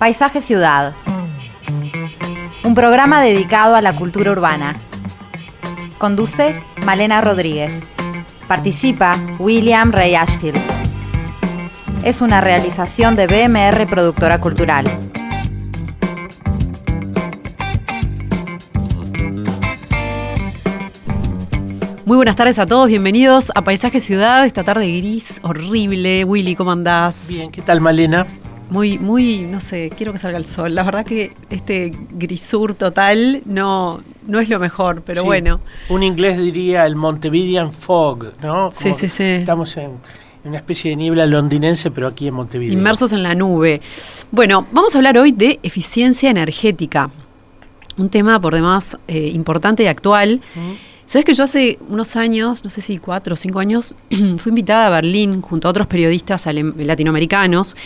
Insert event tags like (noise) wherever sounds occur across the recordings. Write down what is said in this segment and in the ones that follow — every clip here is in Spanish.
Paisaje Ciudad. Un programa dedicado a la cultura urbana. Conduce Malena Rodríguez. Participa William Ray Ashfield. Es una realización de BMR Productora Cultural. Muy buenas tardes a todos, bienvenidos a Paisaje Ciudad, esta tarde gris, horrible. Willy, ¿cómo andás? Bien, ¿qué tal Malena? Muy, muy, no sé, quiero que salga el sol. La verdad que este grisur total no, no es lo mejor, pero Sí, bueno. Un inglés diría el Montevidean Fog, ¿no? Sí, sí, sí. Estamos en, una especie de niebla londinense, pero aquí en Montevideo. Inmersos en la nube. Bueno, vamos a hablar hoy de eficiencia energética. Un tema por demás eh, importante y actual. Mm. Sabes que yo hace unos años, no sé si cuatro o cinco años, (clears throat) fui invitada a Berlín junto a otros periodistas latinoamericanos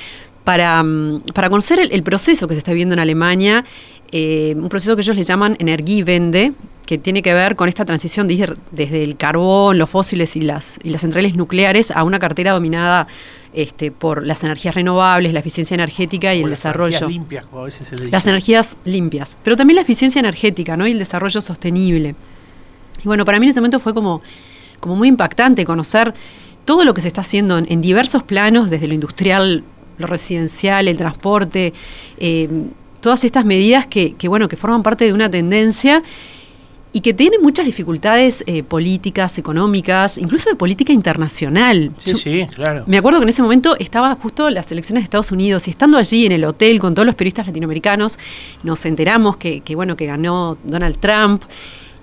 para, mm, para conocer el, el proceso que se está viviendo en Alemania, eh, un proceso que ellos le llaman Energiewende, que tiene que ver con esta transición desde, desde el carbón, los fósiles y las, y las centrales nucleares a una cartera dominada este, por las energías renovables, la eficiencia energética y O el las desarrollo. energías limpias, como a veces se le dice. Las energías limpias, pero también la eficiencia energética ¿no? y el desarrollo sostenible. Y bueno, para mí en ese momento fue como, como muy impactante conocer todo lo que se está haciendo en, en diversos planos, desde lo industrial, lo residencial, el transporte, eh, todas estas medidas que, que, bueno, que forman parte de una tendencia y que tienen muchas dificultades eh, políticas, económicas, incluso de política internacional. Sí, Yo- sí, claro. me acuerdo que en ese momento estaba justo las elecciones de Estados Unidos y estando allí en el hotel con todos los periodistas latinoamericanos, nos enteramos que, que, bueno que ganó Donald Trump.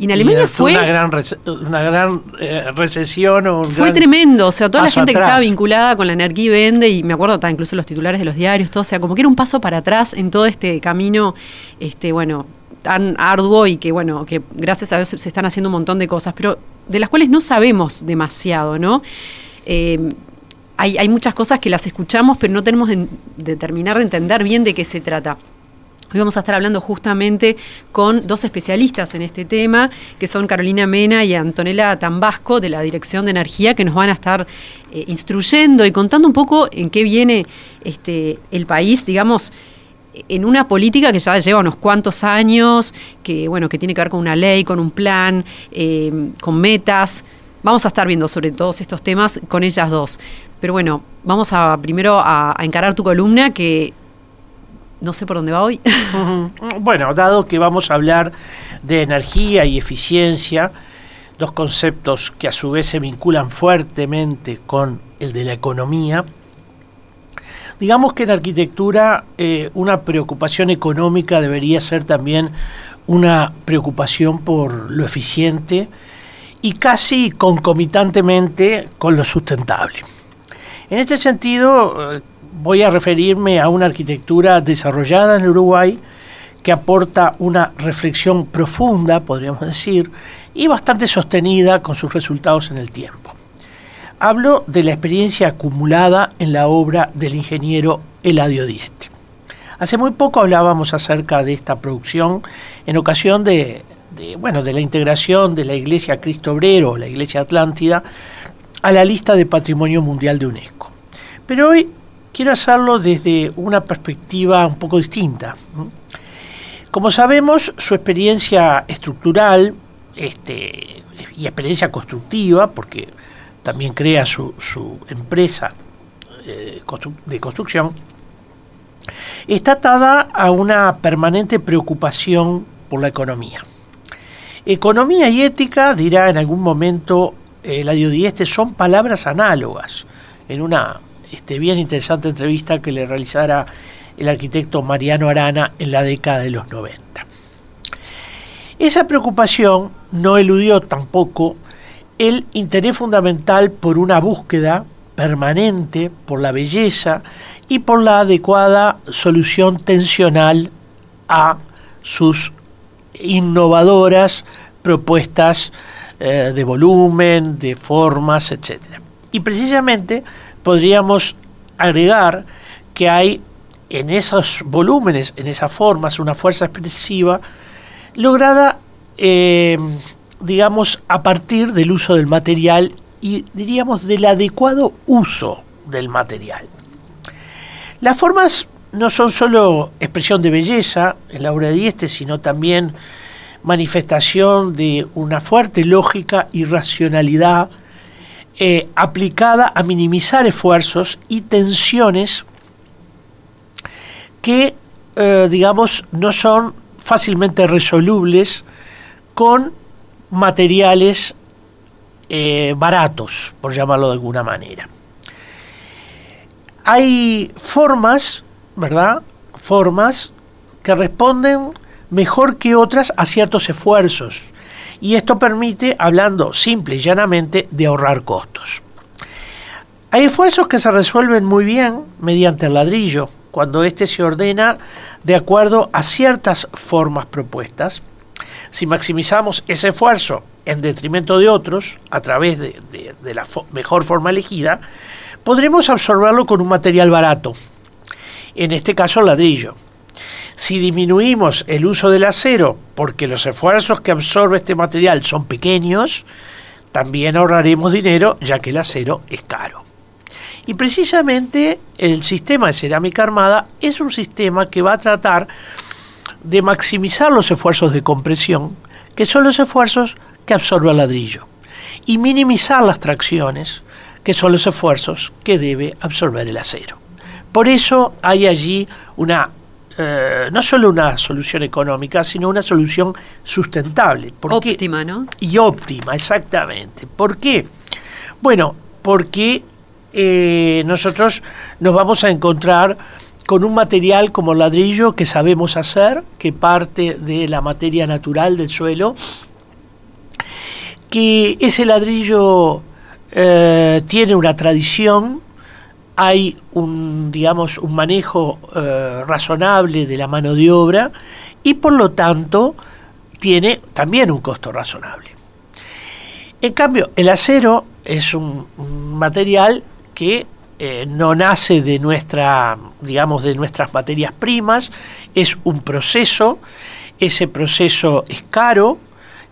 Y en Alemania Y fue, una gran, una gran eh, recesión o un fue gran- tremendo. O sea, toda la gente que estaba vinculada con la energía vende, y me acuerdo hasta incluso los titulares de los diarios, todo, o sea, como que era un paso para atrás en todo este camino, este, bueno, tan arduo y que, bueno, que gracias a Dios se están haciendo un montón de cosas, pero de las cuales no sabemos demasiado, ¿no? Eh, hay, hay muchas cosas que las escuchamos, pero no tenemos de, de terminar de entender bien de qué se trata. Hoy vamos a estar hablando justamente con dos especialistas en este tema, que son Carolina Mena y Antonella Tambasco de la Dirección de Energía, que nos van a estar eh, instruyendo y contando un poco en qué viene este, el país, digamos, en una política que ya lleva unos cuantos años, que bueno, que tiene que ver con una ley, con un plan, eh, con metas. Vamos a estar viendo sobre todos estos temas con ellas dos. Pero bueno, vamos a primero a, a encarar tu columna que no sé por dónde va hoy. (laughs) Bueno, dado que vamos a hablar de energía y eficiencia, dos conceptos que a su vez se vinculan fuertemente con el de la economía, digamos que en arquitectura eh, una preocupación económica debería ser también una preocupación por lo eficiente y casi concomitantemente con lo sustentable. En este sentido, eh, voy a referirme a una arquitectura desarrollada en Uruguay que aporta una reflexión profunda, podríamos decir, y bastante sostenida con sus resultados en el tiempo. Hablo de la experiencia acumulada en la obra del ingeniero Eladio Dieste. Hace muy poco hablábamos acerca de esta producción en ocasión de, bueno, de la integración de la Iglesia Cristo Obrero, la Iglesia Atlántida, a la lista de Patrimonio Mundial de UNESCO. Pero hoy quiero hacerlo desde una perspectiva un poco distinta. Como sabemos, su experiencia estructural este, y experiencia constructiva, porque también crea su, empresa eh, de construcción, está atada a una permanente preocupación por la economía. Economía y ética, dirá en algún momento el Dieste, son palabras análogas. En una este, bien interesante entrevista que le realizara el arquitecto Mariano Arana en la década de los 90. Esa preocupación no eludió tampoco el interés fundamental por una búsqueda permanente por la belleza y por la adecuada solución tensional a sus innovadoras propuestas eh, de volumen, de formas, etc. Y precisamente podríamos agregar que hay en esos volúmenes, en esas formas, una fuerza expresiva lograda, eh, digamos, a partir del uso del material y diríamos del adecuado uso del material. Las formas no son solo expresión de belleza en la obra de Dieste, sino también manifestación de una fuerte lógica y racionalidad eh, aplicada a minimizar esfuerzos y tensiones que, eh, digamos, no son fácilmente resolubles con materiales eh, baratos, por llamarlo de alguna manera. Hay formas, ¿verdad? Formas que responden mejor que otras a ciertos esfuerzos. Y esto permite, hablando simple y llanamente, de ahorrar costos. Hay esfuerzos que se resuelven muy bien mediante el ladrillo, cuando éste se ordena de acuerdo a ciertas formas propuestas. Si maximizamos ese esfuerzo en detrimento de otros, a través de, la mejor forma elegida, podremos absorberlo con un material barato, en este caso ladrillo. Si disminuimos el uso del acero porque los esfuerzos que absorbe este material son pequeños, también ahorraremos dinero ya que el acero es caro. Y precisamente el sistema de cerámica armada es un sistema que va a tratar de maximizar los esfuerzos de compresión, que son los esfuerzos que absorbe el ladrillo, y minimizar las tracciones, que son los esfuerzos que debe absorber el acero. Por eso hay allí una eh, no solo una solución económica, sino una solución sustentable. óptima, ¿no? Y óptima, exactamente. ¿Por qué? Bueno, porque eh, nosotros nos vamos a encontrar con un material como ladrillo que sabemos hacer, que parte de la materia natural del suelo, que ese ladrillo eh, tiene una tradición, hay un, digamos, un manejo eh, razonable de la mano de obra y por lo tanto tiene también un costo razonable. En cambio, el acero es un, material que eh, no nace de nuestra, digamos, de nuestras materias primas, es un proceso, ese proceso es caro,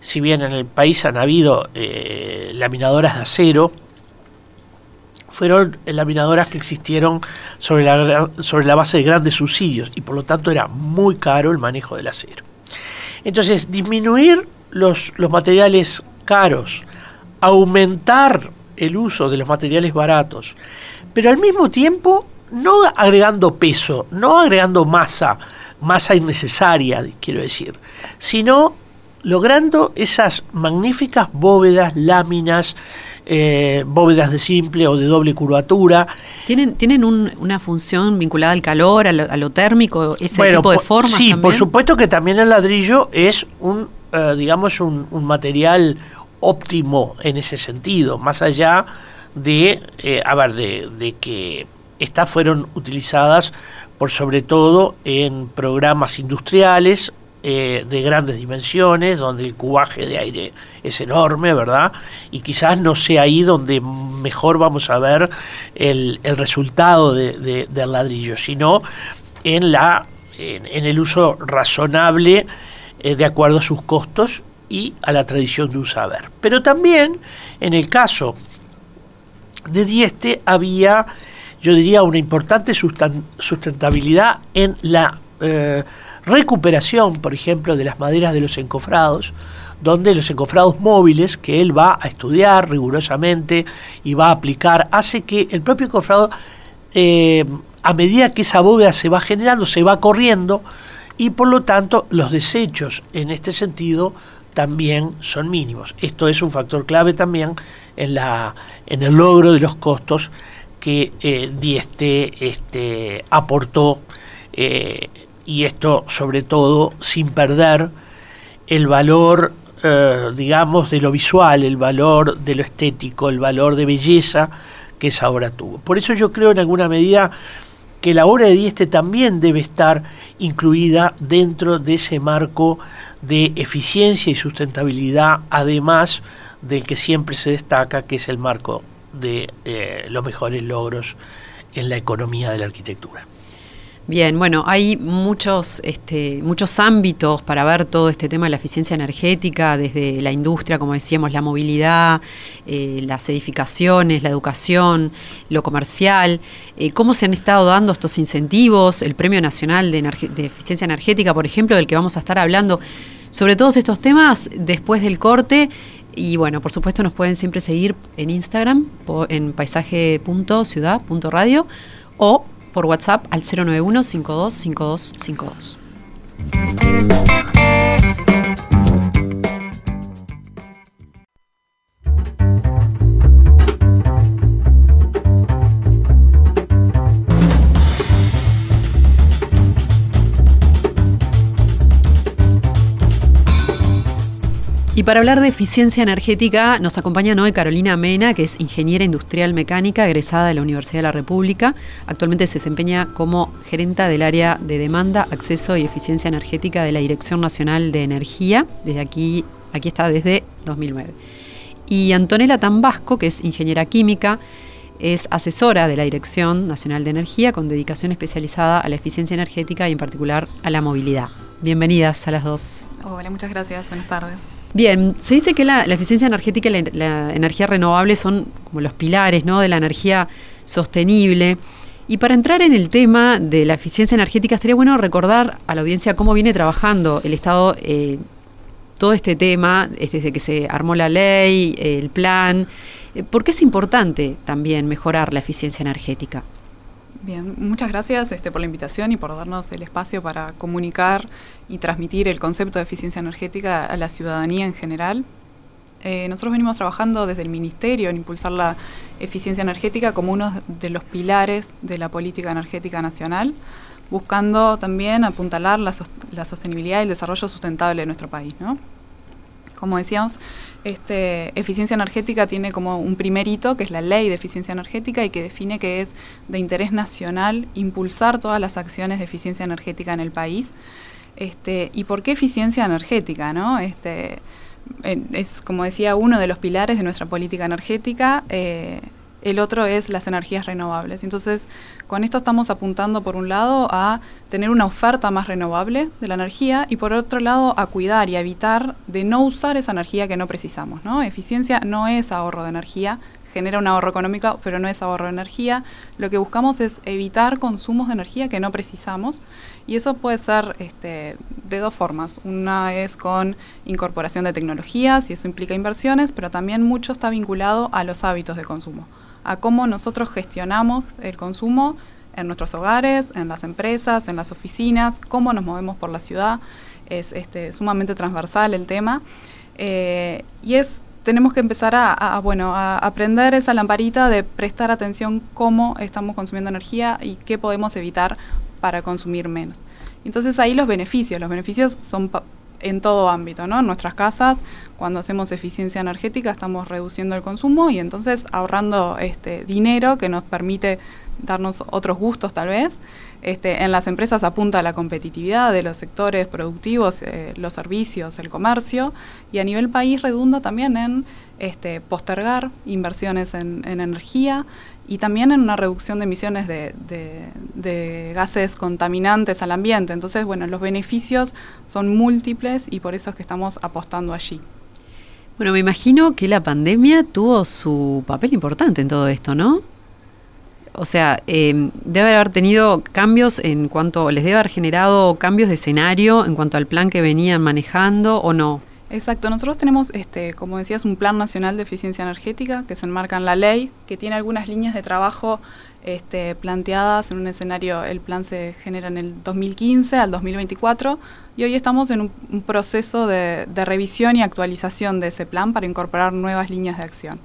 si bien en el país han habido eh, laminadoras de acero, fueron laminadoras que existieron sobre la, sobre la base de grandes subsidios y por lo tanto era muy caro el manejo del acero. Entonces, disminuir los, los materiales caros, aumentar el uso de los materiales baratos, pero al mismo tiempo no agregando peso, no agregando masa, masa innecesaria, quiero decir, sino logrando esas magníficas bóvedas, láminas, eh, bóvedas de simple o de doble curvatura. ¿Tienen, tienen una función vinculada al calor, a lo, térmico, ese tipo de formas? Sí, por supuesto que también el ladrillo es un, eh, digamos, un, material óptimo en ese sentido, más allá de, eh, a ver, de, de que estas fueron utilizadas por sobre todo en programas industriales eh, de grandes dimensiones, donde el cubaje de aire es enorme, ¿verdad? Y quizás no sea ahí donde mejor vamos a ver el, resultado de, del ladrillo, sino en, la, en, el uso razonable eh, de acuerdo a sus costos y a la tradición de un saber. Pero también en el caso de Dieste había, yo diría, una importante sustentabilidad en la eh, recuperación, por ejemplo, de las maderas de los encofrados, donde los encofrados móviles que él va a estudiar rigurosamente y va a aplicar, hace que el propio encofrado, eh, a medida que esa bóveda se va generando, se va corriendo y por lo tanto los desechos en este sentido también son mínimos. Esto es un factor clave también en, la, en el logro de los costos que eh, Dieste este, aportó eh, y esto sobre todo sin perder el valor, eh, digamos, de lo visual, el valor de lo estético, el valor de belleza que esa obra tuvo. Por eso yo creo en alguna medida que la obra de Dieste también debe estar incluida dentro de ese marco de eficiencia y sustentabilidad, además del que siempre se destaca, que es el marco de eh, los mejores logros en la economía de la arquitectura. Bien, bueno, hay muchos, este, muchos ámbitos para ver todo este tema de la eficiencia energética, desde la industria, como decíamos, la movilidad, eh, las edificaciones, la educación, lo comercial, eh, cómo se han estado dando estos incentivos, el Premio Nacional de, Eficiencia Energética, por ejemplo, del que vamos a estar hablando sobre todos estos temas después del corte. Y bueno, por supuesto nos pueden siempre seguir en Instagram, en paisaje.ciudad.radio o por WhatsApp al 091 525252. Y para hablar de eficiencia energética nos acompaña hoy Carolina Mena, que es ingeniera industrial mecánica egresada de la Universidad de la República. Actualmente se desempeña como gerenta del área de demanda, acceso y eficiencia energética de la Dirección Nacional de Energía. Desde aquí, aquí está desde 2009. Y Antonella Tambasco, que es ingeniera química, es asesora de la Dirección Nacional de Energía con dedicación especializada a la eficiencia energética y en particular a la movilidad. Bienvenidas a las dos. Hola, muchas gracias. Buenas tardes. Bien, se dice que la, eficiencia energética y la, energía renovable son como los pilares ¿no? de la energía sostenible. Y para entrar en el tema de la eficiencia energética, estaría bueno recordar a la audiencia cómo viene trabajando el Estado eh, todo este tema, desde que se armó la ley, el plan. Eh, ¿Por qué es importante también mejorar la eficiencia energética? Bien, muchas gracias este, por la invitación y por darnos el espacio para comunicar y transmitir el concepto de eficiencia energética a la ciudadanía en general. Eh, nosotros venimos trabajando desde el Ministerio en impulsar la eficiencia energética como uno de los pilares de la política energética nacional, buscando también apuntalar la, la sostenibilidad y el desarrollo sustentable de nuestro país. ¿no? Como decíamos, este, eficiencia energética tiene como un primer hito, que es la ley de eficiencia energética y que define que es de interés nacional impulsar todas las acciones de eficiencia energética en el país. Este, ¿Y por qué eficiencia energética? ¿no? Este, es, como decía, uno de los pilares de nuestra política energética. Eh, el otro es las energías renovables. Entonces, con esto estamos apuntando, por un lado, a tener una oferta más renovable de la energía y, por otro lado, a cuidar y evitar de no usar esa energía que no precisamos. ¿no? Eficiencia no es ahorro de energía, genera un ahorro económico, pero no es ahorro de energía. Lo que buscamos es evitar consumos de energía que no precisamos y eso puede ser este, de dos formas. Una es con incorporación de tecnologías y eso implica inversiones, pero también mucho está vinculado a los hábitos de consumo a cómo nosotros gestionamos el consumo en nuestros hogares, en las empresas, en las oficinas, cómo nos movemos por la ciudad. Es este, sumamente transversal el tema. Eh, y es tenemos que empezar a, bueno, a aprender esa lamparita de prestar atención cómo estamos consumiendo energía y qué podemos evitar para consumir menos. Entonces ahí los beneficios, los beneficios son en todo ámbito, ¿no? En nuestras casas, cuando hacemos eficiencia energética, estamos reduciendo el consumo y entonces ahorrando este dinero que nos permite darnos otros gustos tal vez. Este, en las empresas apunta a la competitividad de los sectores productivos, eh, los servicios, el comercio, y a nivel país redunda también en este, postergar inversiones en, energía y también en una reducción de emisiones de, gases contaminantes al ambiente. Entonces, bueno, los beneficios son múltiples y por eso es que estamos apostando allí. Bueno, me imagino que la pandemia tuvo su papel importante en todo esto, ¿no? O sea, eh, debe haber tenido cambios en cuanto, les debe haber generado cambios de escenario en cuanto al plan que venían manejando o no. Exacto, nosotros tenemos, este, como decías, un plan nacional de eficiencia energética que se enmarca en la ley, que tiene algunas líneas de trabajo este, planteadas en un escenario, el plan se genera en el 2015 al 2024 y hoy estamos en un, proceso de, revisión y actualización de ese plan para incorporar nuevas líneas de acción.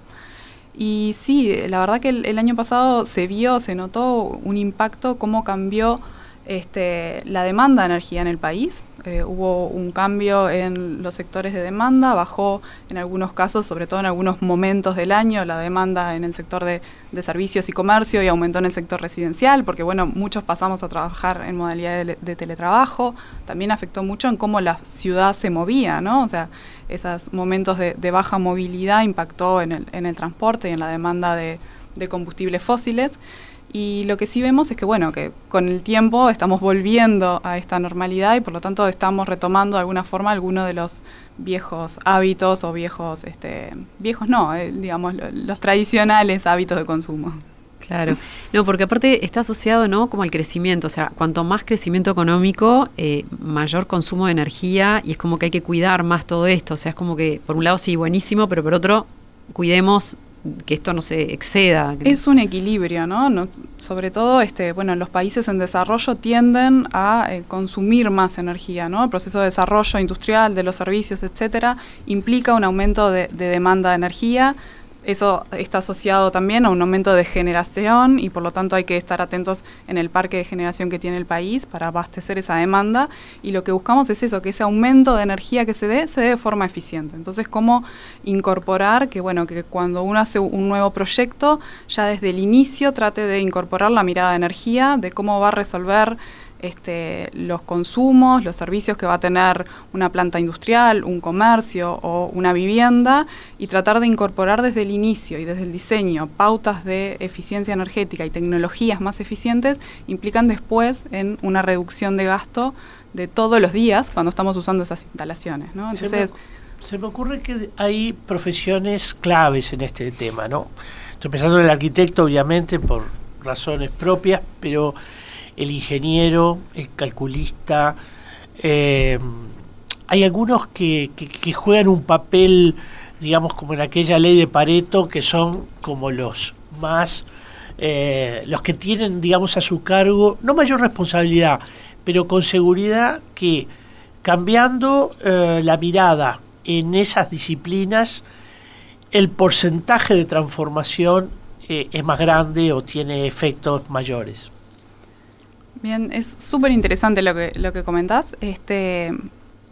Y sí, la verdad que el año pasado se vio, se notó un impacto, cómo cambió este, la demanda de energía en el país. Eh, hubo un cambio en los sectores de demanda, bajó en algunos casos, sobre todo en algunos momentos del año, la demanda en el sector de, servicios y comercio y aumentó en el sector residencial, porque bueno, muchos pasamos a trabajar en modalidad de, teletrabajo. También afectó mucho en cómo la ciudad se movía, ¿no? O sea, esos momentos de, baja movilidad impactó en el, en el transporte y en la demanda de combustibles fósiles. Y lo que sí vemos es que, bueno, que con el tiempo estamos volviendo a esta normalidad y por lo tanto estamos retomando de alguna forma algunos de los viejos hábitos o viejos, este, viejos no, eh, digamos, los tradicionales hábitos de consumo. Claro, no, porque aparte está asociado, ¿no? Como al crecimiento, o sea, cuanto más crecimiento económico, eh, mayor consumo de energía y es como que hay que cuidar más todo esto, o sea, es como que por un lado sí, buenísimo, pero por otro, cuidemos que esto no se exceda. Es un equilibrio, ¿no? sobre todo, este, bueno, los países en desarrollo tienden a eh, consumir más energía, ¿no? El proceso de desarrollo industrial de los servicios, etcétera, implica un aumento de demanda de energía eso está asociado también a un aumento de generación y por lo tanto hay que estar atentos en el parque de generación que tiene el país para abastecer esa demanda y lo que buscamos es eso, que ese aumento de energía que se dé, se dé de forma eficiente. Entonces, cómo incorporar que, bueno, que cuando uno hace un nuevo proyecto, ya desde el inicio trate de incorporar la mirada de energía, de cómo va a resolver este, los consumos, los servicios que va a tener una planta industrial, un comercio o una vivienda y tratar de incorporar desde el inicio y desde el diseño pautas de eficiencia energética y tecnologías más eficientes implican después en una reducción de gasto de todos los días cuando estamos usando esas instalaciones. Entonces, se me, ocurre que hay profesiones claves en este tema, ¿no? Estoy pensando en el arquitecto, obviamente, por razones propias, pero el ingeniero, el calculista. Eh, hay algunos que, juegan un papel, digamos, como en aquella ley de Pareto, que son como los más, eh, los que tienen, digamos, a su cargo, no mayor responsabilidad, pero con seguridad que cambiando eh, la mirada en esas disciplinas, el porcentaje de transformación es más grande o tiene efectos mayores. Bien, es súper interesante lo que, lo que comentás. Este,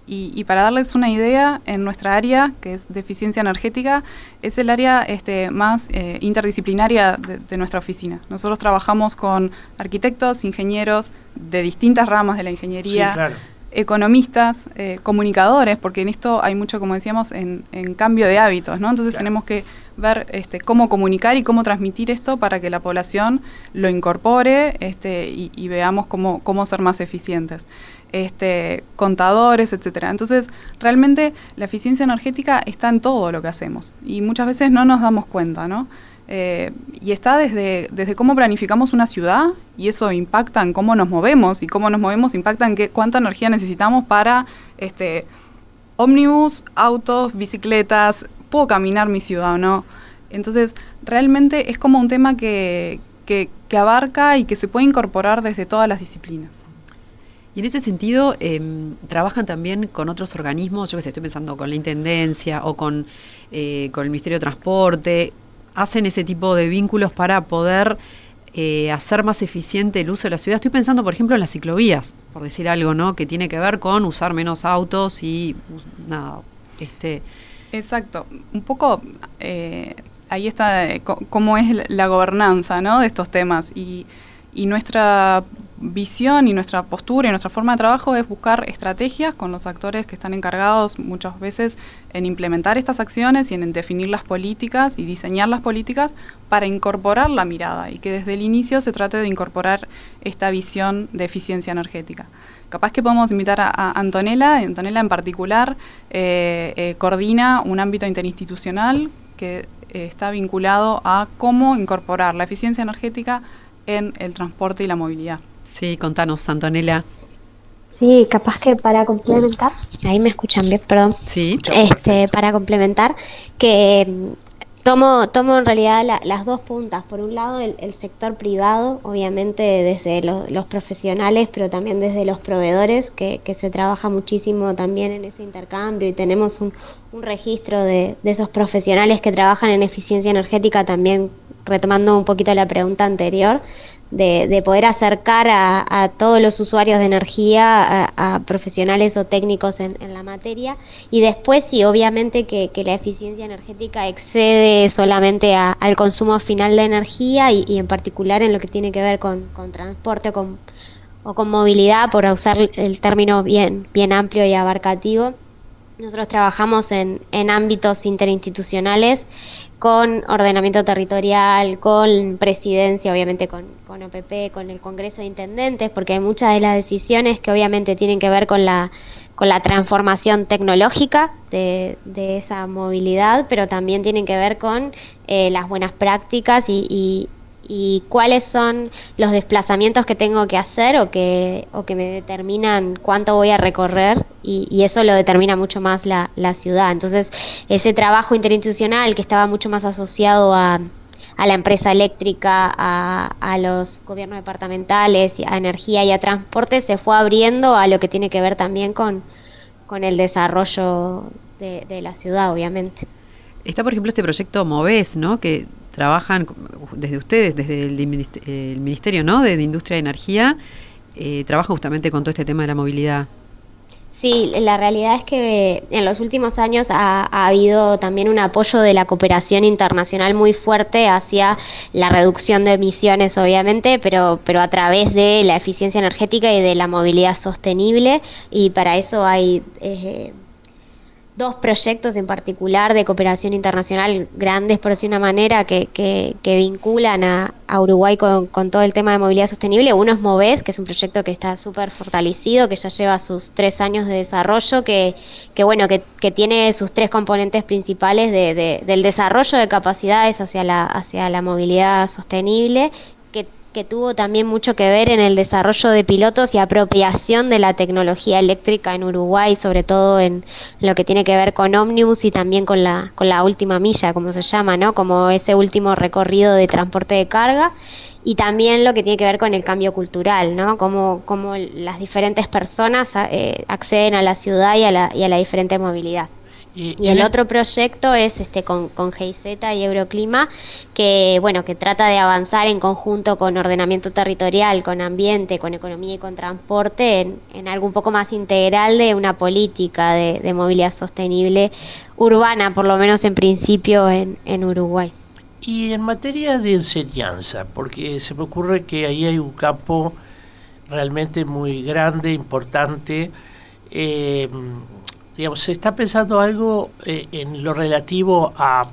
y, para darles una idea, en nuestra área, que es de eficiencia energética, es el área este, más eh, interdisciplinaria de, nuestra oficina. Nosotros trabajamos con arquitectos, ingenieros de distintas ramas de la ingeniería, economistas, eh, comunicadores, porque en esto hay mucho, como decíamos, en, cambio de hábitos, ¿no? Entonces tenemos que ver este, cómo comunicar y cómo transmitir esto para que la población lo incorpore este, y, veamos cómo, cómo ser más eficientes. Este, contadores, etcétera. Entonces, realmente la eficiencia energética está en todo lo que hacemos y muchas veces no nos damos cuenta, ¿no? Eh, y está desde, desde cómo planificamos una ciudad y eso impacta en cómo nos movemos y cómo nos movemos impacta en qué, cuánta energía necesitamos para este, ómnibus, autos, bicicletas, puedo caminar mi ciudad o no. Entonces, realmente es como un tema que, que, abarca y que se puede incorporar desde todas las disciplinas. Y en ese sentido, em, trabajan también con otros organismos, yo que sé, estoy pensando con la Intendencia o con, eh, con el Ministerio de Transporte, hacen ese tipo de vínculos para poder eh, hacer más eficiente el uso de la ciudad. Estoy pensando, por ejemplo, en las ciclovías, por decir algo, ¿no? Que tiene que ver con usar menos autos y nada, este. Exacto. Un poco eh, ahí está eh, cómo es la gobernanza, ¿no? De estos temas y, y nuestra visión y nuestra postura y nuestra forma de trabajo es buscar estrategias con los actores que están encargados muchas veces en implementar estas acciones y en definir las políticas y diseñar las políticas para incorporar la mirada y que desde el inicio se trate de incorporar esta visión de eficiencia energética. Capaz que podemos invitar a, Antonella, Antonella en particular eh, eh, coordina un ámbito interinstitucional que eh, está vinculado a cómo incorporar la eficiencia energética en el transporte y la movilidad. Sí, contanos, Antonella. Sí, capaz que para complementar, ahí me escuchan bien, perdón. Sí. Este, para complementar, que mm, tomo, tomo en realidad las dos puntas. Por un lado, el, sector privado, obviamente desde los profesionales, pero también desde los proveedores, que, se trabaja muchísimo también en ese intercambio y tenemos un, un registro de, de esos profesionales que trabajan en eficiencia energética también, retomando un poquito la pregunta anterior de, poder acercar a, todos los usuarios de energía, a, profesionales o técnicos en, la materia, y después sí, obviamente que, la eficiencia energética excede solamente al consumo final de energía y, en particular en lo que tiene que ver con, transporte con, o con movilidad, por usar el término bien, bien amplio y abarcativo. Nosotros trabajamos en, en ámbitos interinstitucionales con ordenamiento territorial, con presidencia, obviamente con, con OPP, con el Congreso de Intendentes, porque hay muchas de las decisiones que obviamente tienen que ver con la, con la transformación tecnológica de, esa movilidad, pero también tienen que ver con eh, las buenas prácticas y, y cuáles son los desplazamientos que tengo que hacer o que, o que me determinan cuánto voy a recorrer y, eso lo determina mucho más la, la, ciudad. Entonces, ese trabajo interinstitucional que estaba mucho más asociado a, a la empresa eléctrica, a, a, los gobiernos departamentales, a energía y a transporte, se fue abriendo a lo que tiene que ver también con, con el desarrollo de, de la ciudad, obviamente. Está, por ejemplo, este proyecto MOVES, ¿no? que trabajan desde ustedes, desde el, Ministerio ¿no? de, Industria y Energía, eh, trabaja justamente con todo este tema de la movilidad. Sí, la realidad es que en los últimos años ha, habido también un apoyo de la cooperación internacional muy fuerte hacia la reducción de emisiones, obviamente, pero, pero a través de la eficiencia energética y de la movilidad sostenible. Y para eso hay eh, dos proyectos en particular de cooperación internacional grandes, por decir una manera, que, que, vinculan a, Uruguay con, todo el tema de movilidad sostenible. Uno es MOVES, que es un proyecto que está súper fortalecido, que ya lleva sus tres años de desarrollo, que, que bueno, que, tiene sus tres componentes principales de, del desarrollo de capacidades hacia la, hacia la movilidad sostenible que tuvo también mucho que ver en el desarrollo de pilotos y apropiación de la tecnología eléctrica en Uruguay, sobre todo en lo que tiene que ver con ómnibus y también con la, con la última milla, como se llama, ¿no? Como ese último recorrido de transporte de carga y también lo que tiene que ver con el cambio cultural, ¿no? Cómo, cómo las diferentes personas eh, acceden a la ciudad y a la, y a la diferente movilidad. Y, el otro proyecto es este con, con GIZ y Euroclima, que bueno, que trata de avanzar en conjunto con ordenamiento territorial, con ambiente, con economía y con transporte, en, algo un poco más integral de una política de, movilidad sostenible urbana, por lo menos en principio en, en Uruguay. Y en materia de enseñanza, porque se me ocurre que ahí hay un campo realmente muy grande, importante. Eh, digamos, se está pensando algo eh, en lo relativo a,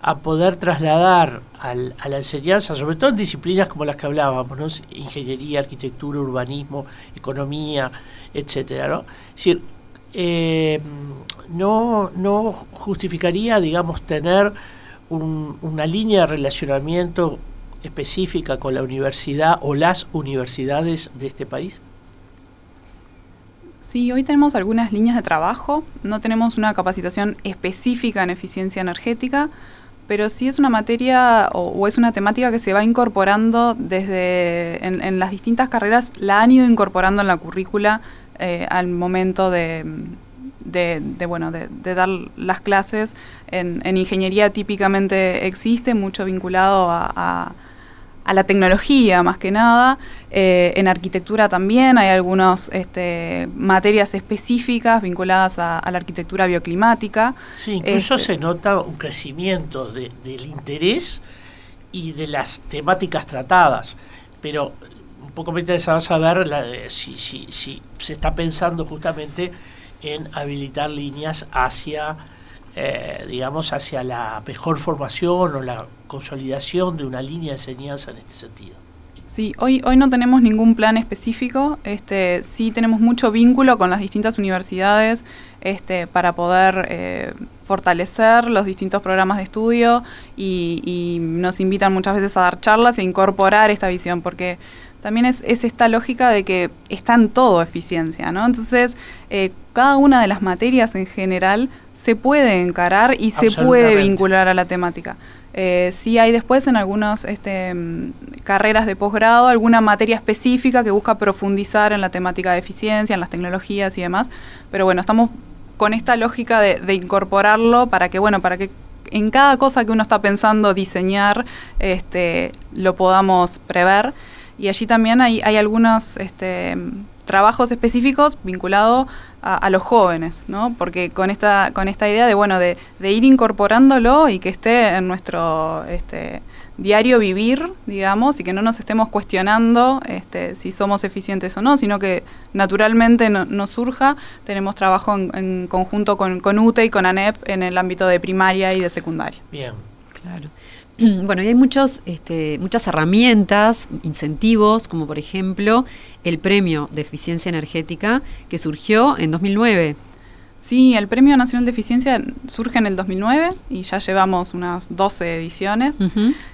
a poder trasladar al, a la enseñanza, sobre todo en disciplinas como las que hablábamos, ¿no? ingeniería, arquitectura, urbanismo, economía, etcétera, ¿no? Decir, eh, no, no justificaría, digamos, tener una línea de relacionamiento específica con la universidad o las universidades de este país? Sí, hoy tenemos algunas líneas de trabajo, no tenemos una capacitación específica en eficiencia energética, pero sí es una materia o, es una temática que se va incorporando desde en, las distintas carreras, la han ido incorporando en la currícula eh, al momento de, bueno, de, dar las clases. En, ingeniería típicamente existe mucho vinculado a a la tecnología más que nada. Eh, en arquitectura también hay algunas este, materias específicas vinculadas a, la arquitectura bioclimática. Sí, incluso este se nota un crecimiento del interés y de las temáticas tratadas. Pero un poco me interesaba saber eh, si, si, si se está pensando justamente en habilitar líneas hacia eh, digamos, hacia la mejor formación o la consolidación de una línea de enseñanza en este sentido. Sí, hoy, hoy no tenemos ningún plan específico, este, sí tenemos mucho vínculo con las distintas universidades este, para poder eh, fortalecer los distintos programas de estudio y, y, nos invitan muchas veces a dar charlas e incorporar esta visión, porque también es, esta lógica de que está en todo eficiencia, ¿no? Entonces, eh, cada una de las materias en general se puede encarar y se puede vincular a la temática. Eh, sí hay después en algunas este, mm, carreras de posgrado alguna materia específica que busca profundizar en la temática de eficiencia, en las tecnologías y demás, pero bueno, estamos con esta lógica de, de incorporarlo para que, bueno, para que en cada cosa que uno está pensando diseñar, este, lo podamos prever. Y allí también hay, algunos este, trabajos específicos vinculados a, los jóvenes, ¿no? Porque con esta, con esta idea de, bueno, de, ir incorporándolo y que esté en nuestro este, diario vivir, digamos, y que no nos estemos cuestionando este, si somos eficientes o no, sino que naturalmente nos surja. Tenemos trabajo en, conjunto con, con UTE y con ANEP en el ámbito de primaria y de secundaria. Bien. Claro. (clears throat) Bueno, y hay muchos, este, muchas herramientas, incentivos, como por ejemplo el premio de eficiencia energética que surgió en 2009. Sí, el Premio Nacional de Eficiencia surge en el 2009 y ya llevamos unas 12 ediciones.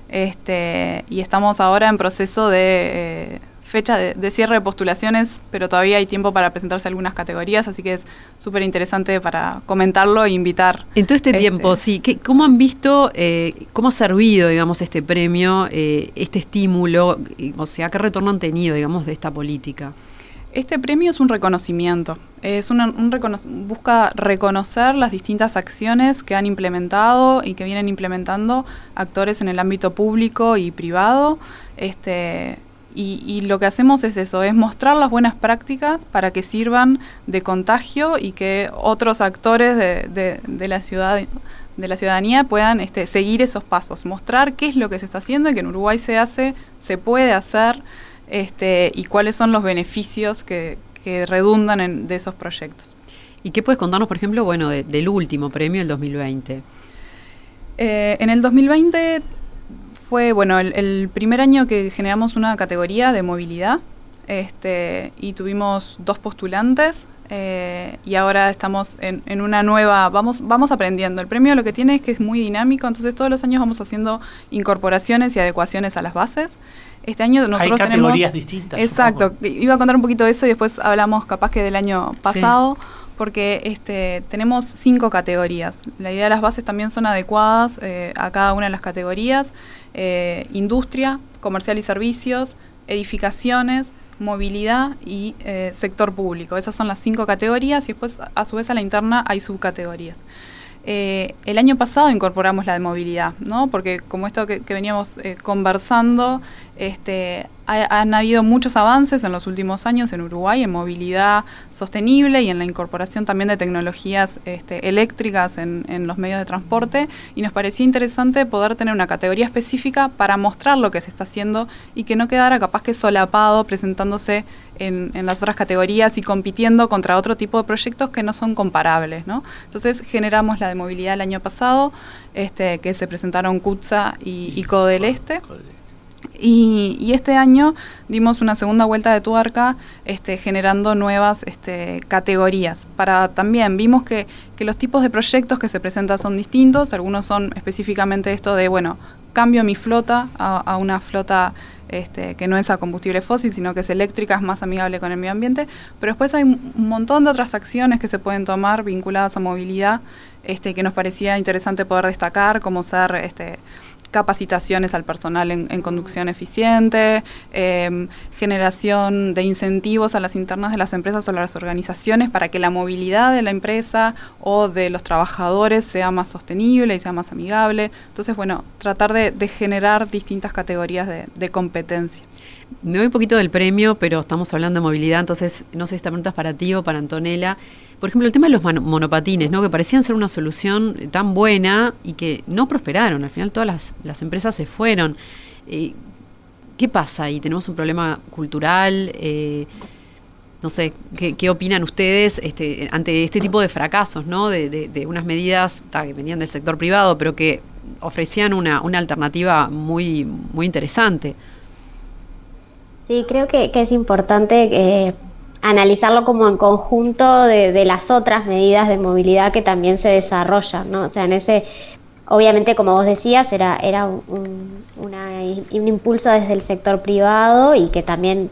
este, y estamos ahora en proceso de eh, fecha de, cierre de postulaciones, pero todavía hay tiempo para presentarse algunas categorías, así que es súper interesante para comentarlo e invitar. En todo este, este tiempo, sí, ¿cómo han visto, eh, cómo ha servido, digamos, este premio, eh, este estímulo, o sea, qué retorno han tenido, digamos, de esta política? Este premio es un reconocimiento, es un busca reconocer las distintas acciones que han implementado y que vienen implementando actores en el ámbito público y privado. Este, y, lo que hacemos es eso, es mostrar las buenas prácticas para que sirvan de contagio y que otros actores de, la ciudad de la ciudadanía puedan este, seguir esos pasos, mostrar qué es lo que se está haciendo y que en Uruguay se hace, se puede hacer este, y cuáles son los beneficios que, redundan en, de esos proyectos. ¿Y qué puedes contarnos, por ejemplo, bueno, del último premio, el 2020? Eh, en el 2020 fue, bueno, el, primer año que generamos una categoría de movilidad este, y tuvimos dos postulantes eh, y ahora estamos en, una nueva, vamos, vamos aprendiendo. El premio lo que tiene es que es muy dinámico, entonces todos los años vamos haciendo incorporaciones y adecuaciones a las bases. Este año nosotros Hay categorías distintas. Exacto, iba a contar un poquito de eso y después hablamos capaz que del año pasado porque este, tenemos cinco categorías. La idea de las bases también son adecuadas eh, a cada una de las categorías. Eh, industria, comercial y servicios, edificaciones, movilidad y eh, sector público. Esas son las cinco categorías y después a su vez a la interna hay subcategorías. el año pasado incorporamos la de movilidad, ¿no? porque como esto que, veníamos conversando, este, han habido muchos avances en los últimos años en Uruguay en movilidad sostenible y en la incorporación también de tecnologías este, eléctricas en, los medios de transporte y nos parecía interesante poder tener una categoría específica para mostrar lo que se está haciendo y que no quedara capaz que solapado presentándose en, las otras categorías y compitiendo contra otro tipo de proyectos que no son comparables. ¿no? Entonces generamos la de movilidad el año pasado, este, que se presentaron CUTSA y, y Codo Este. Y, este año dimos una segunda vuelta de tuerca este, generando nuevas este, categorías. Para también vimos que, los tipos de proyectos que se presentan son distintos. Algunos son específicamente esto de, bueno, cambio mi flota a, una flota este, que no es a combustible fósil, sino que es eléctrica, es más amigable con el medio ambiente. Pero después hay un montón de otras acciones que se pueden tomar vinculadas a movilidad este, que nos parecía interesante poder destacar, como ser... Capacitaciones al personal en, conducción eficiente, em, generación de incentivos a las internas de las empresas o a las organizaciones para que la movilidad de la empresa o de los trabajadores sea más sostenible y sea más amigable. Entonces, bueno, tratar de, generar distintas categorías de, competencia. Me voy un poquito del premio, pero estamos hablando de movilidad, entonces no sé si esta pregunta es para ti o para Antonella. Por ejemplo, el tema de los monopatines, ¿no? que parecían ser una solución tan buena y que no prosperaron. Al final todas las, empresas se fueron. Eh, ¿Qué pasa ahí? ¿Tenemos un problema cultural? Eh, no sé, ¿qué, opinan ustedes este, ante este tipo de fracasos, ¿no? de, unas medidas que venían del sector privado, pero que ofrecían una, alternativa muy, muy interesante? Sí, creo que, es importante eh, analizarlo como en conjunto de, las otras medidas de movilidad que también se desarrollan, ¿no? O sea, en ese, obviamente, como vos decías, era, era un, impulso desde el sector privado y que también,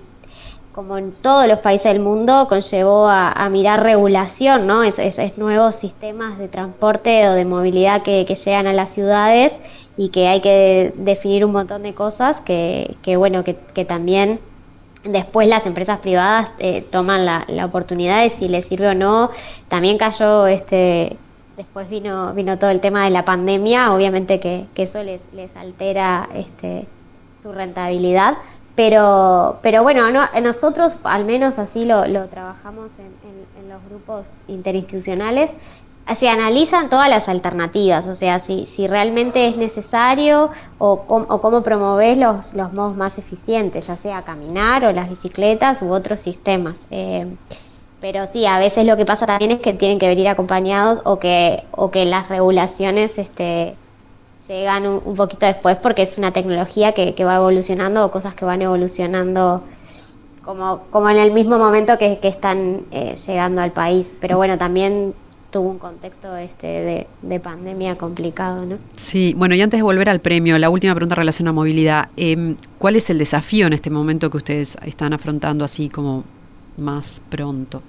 como en todos los países del mundo, conllevó a, mirar regulación, ¿no? Es, es, nuevos sistemas de transporte o de movilidad que, llegan a las ciudades y que hay que definir un montón de cosas que, que bueno, que, que también Después las empresas privadas eh, toman la, oportunidad de si les sirve o no. También cayó, este, después vino, vino todo el tema de la pandemia, obviamente que, eso les, altera este, su rentabilidad. Pero, pero bueno, nosotros al menos así lo, trabajamos en los grupos interinstitucionales se analizan todas las alternativas, o sea, si, si realmente es necesario o, o cómo promover los, los modos más eficientes, ya sea caminar o las bicicletas u otros sistemas. Eh, pero sí, a veces lo que pasa también es que tienen que venir acompañados o que, o que las regulaciones este, llegan un, poquito después porque es una tecnología que, va evolucionando o cosas que van evolucionando como, como en el mismo momento que, están eh, llegando al país. Pero bueno, también tuvo un contexto este de, pandemia complicado, ¿no? Sí, bueno, y antes de volver al premio, la última pregunta relacionada a movilidad. Em, ¿Cuál es el desafío en este momento que ustedes están afrontando así como más pronto?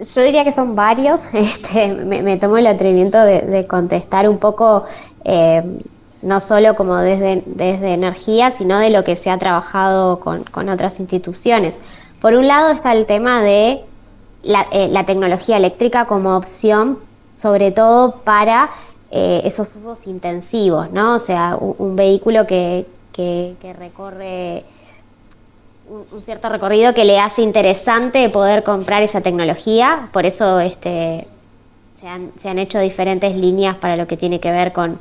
Yo diría que son varios. (laughs) Este, me, tomo el atrevimiento de, contestar un poco, eh, no solo como desde, desde energía, sino de lo que se ha trabajado con, otras instituciones. Por un lado está el tema de eh, la, tecnología eléctrica como opción, sobre todo para eh, esos usos intensivos, ¿no? O sea, un, vehículo que, que recorre un, cierto recorrido que le hace interesante poder comprar esa tecnología. Por eso este, se, han, se han hecho diferentes líneas para lo que tiene que ver con,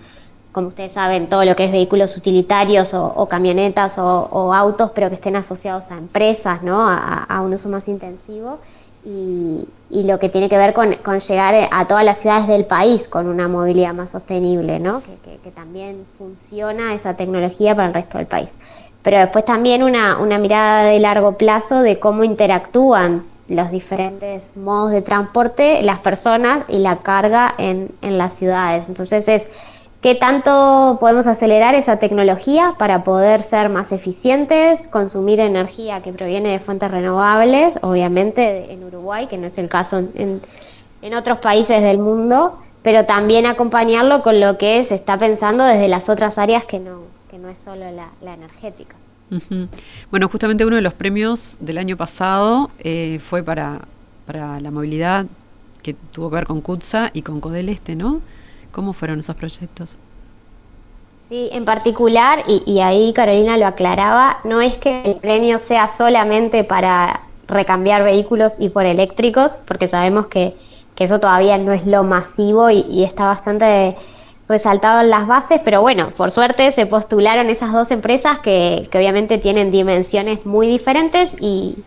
como ustedes saben, todo lo que es vehículos utilitarios o, camionetas o, autos, pero que estén asociados a empresas, ¿no? a, un uso más intensivo. Y, lo que tiene que ver con, llegar a todas las ciudades del país con una movilidad más sostenible, ¿no? que también funciona esa tecnología para el resto del país pero después también una, mirada de largo plazo de cómo interactúan los diferentes modos de transporte, las personas y la carga en, las ciudades. Entonces es qué tanto podemos acelerar esa tecnología para poder ser más eficientes, consumir energía que proviene de fuentes renovables, obviamente en Uruguay, que no es el caso en, otros países del mundo, pero también acompañarlo con lo que se está pensando desde las otras áreas que no, que no es solo la, energética. Bueno, justamente uno de los premios del año pasado eh, fue para, para la movilidad que tuvo que ver con CUTSA y con Codeleste, ¿no? ¿Cómo fueron esos proyectos? Sí, en particular, y, ahí Carolina lo aclaraba, no es que el premio sea solamente para recambiar vehículos y por eléctricos, porque sabemos que, que eso todavía no es lo masivo y, y está bastante resaltaban las bases, pero bueno, por suerte se postularon esas dos empresas que, obviamente tienen dimensiones muy diferentes y,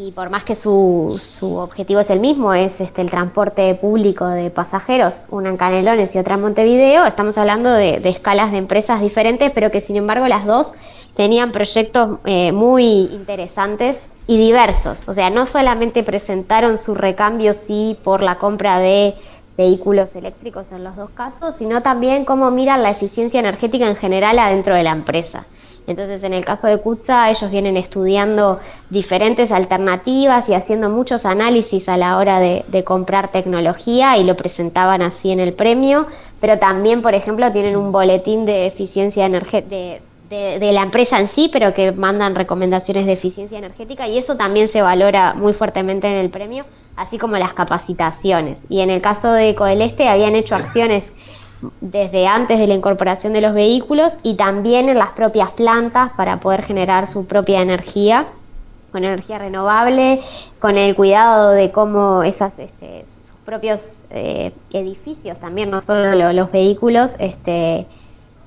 y por más que su, su, objetivo es el mismo, es este el transporte público de pasajeros, una en Canelones y otra en Montevideo, estamos hablando de, escalas de empresas diferentes, pero que sin embargo las dos tenían proyectos eh, muy interesantes y diversos. O sea, no solamente presentaron su recambio sí por la compra de vehículos eléctricos en los dos casos, sino también cómo miran la eficiencia energética en general adentro de la empresa. Entonces, en el caso de CUTSA, ellos vienen estudiando diferentes alternativas y haciendo muchos análisis a la hora de, comprar tecnología y lo presentaban así en el premio, pero también, por ejemplo, tienen un boletín de eficiencia energética. de, la empresa en sí, pero que mandan recomendaciones de eficiencia energética y eso también se valora muy fuertemente en el premio, así como las capacitaciones. Y en el caso de Codeleste habían hecho acciones desde antes de la incorporación de los vehículos y también en las propias plantas para poder generar su propia energía con energía renovable, con el cuidado de cómo esas, este, sus propios eh, edificios también, no solo los vehículos, este,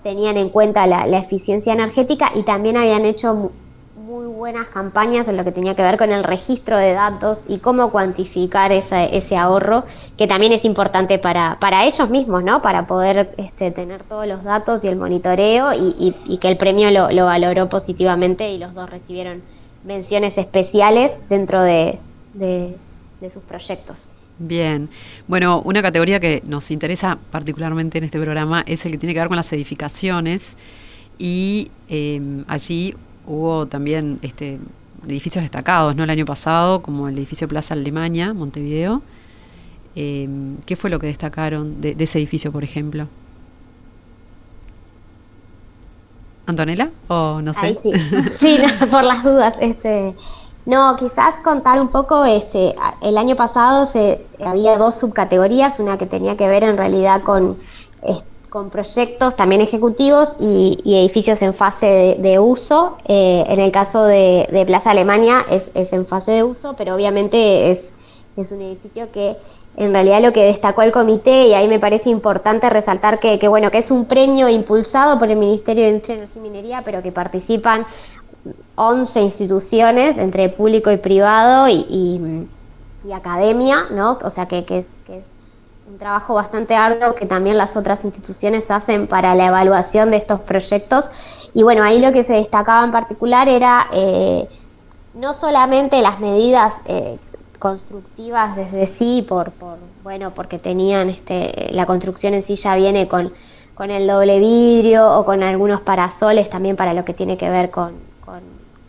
tenían en cuenta la, eficiencia energética y también habían hecho muy buenas campañas en lo que tenía que ver con el registro de datos y cómo cuantificar ese ahorro, que también es importante para, para ellos mismos, ¿no? Para poder este, tener todos los datos y el monitoreo y, que el premio lo, valoró positivamente y los dos recibieron menciones especiales dentro de, de, sus proyectos. Bien, bueno, una categoría que nos interesa particularmente en este programa es el que tiene que ver con las edificaciones y eh, allí hubo también este, edificios destacados, ¿no? El año pasado, como el edificio Plaza Alemania, Montevideo. Em, ¿Qué fue lo que destacaron de, ese edificio, por ejemplo? ¿Antonella? ¿O no sé? sí, (laughs) por las dudas. Este, no, quizás contar un poco, este, el año pasado se, había dos subcategorías, una que tenía que ver en realidad con este, con proyectos también ejecutivos y, edificios en fase de, uso. Eh, en el caso de, Plaza Alemania es, en fase de uso, pero obviamente es, es, un edificio que en realidad lo que destacó el comité, y ahí me parece importante resaltar que, bueno, que es un premio impulsado por el Ministerio de Industria, Energía y Minería, pero que participan 11 instituciones entre público y privado y, academia, ¿no? O sea que, que es un trabajo bastante arduo que también las otras instituciones hacen para la evaluación de estos proyectos. Y bueno, ahí lo que se destacaba en particular era eh, no solamente las medidas eh, constructivas desde sí, por, por, bueno, porque tenían este, la construcción en sí ya viene con, con el doble vidrio o con algunos parasoles también para lo que tiene que ver con, con,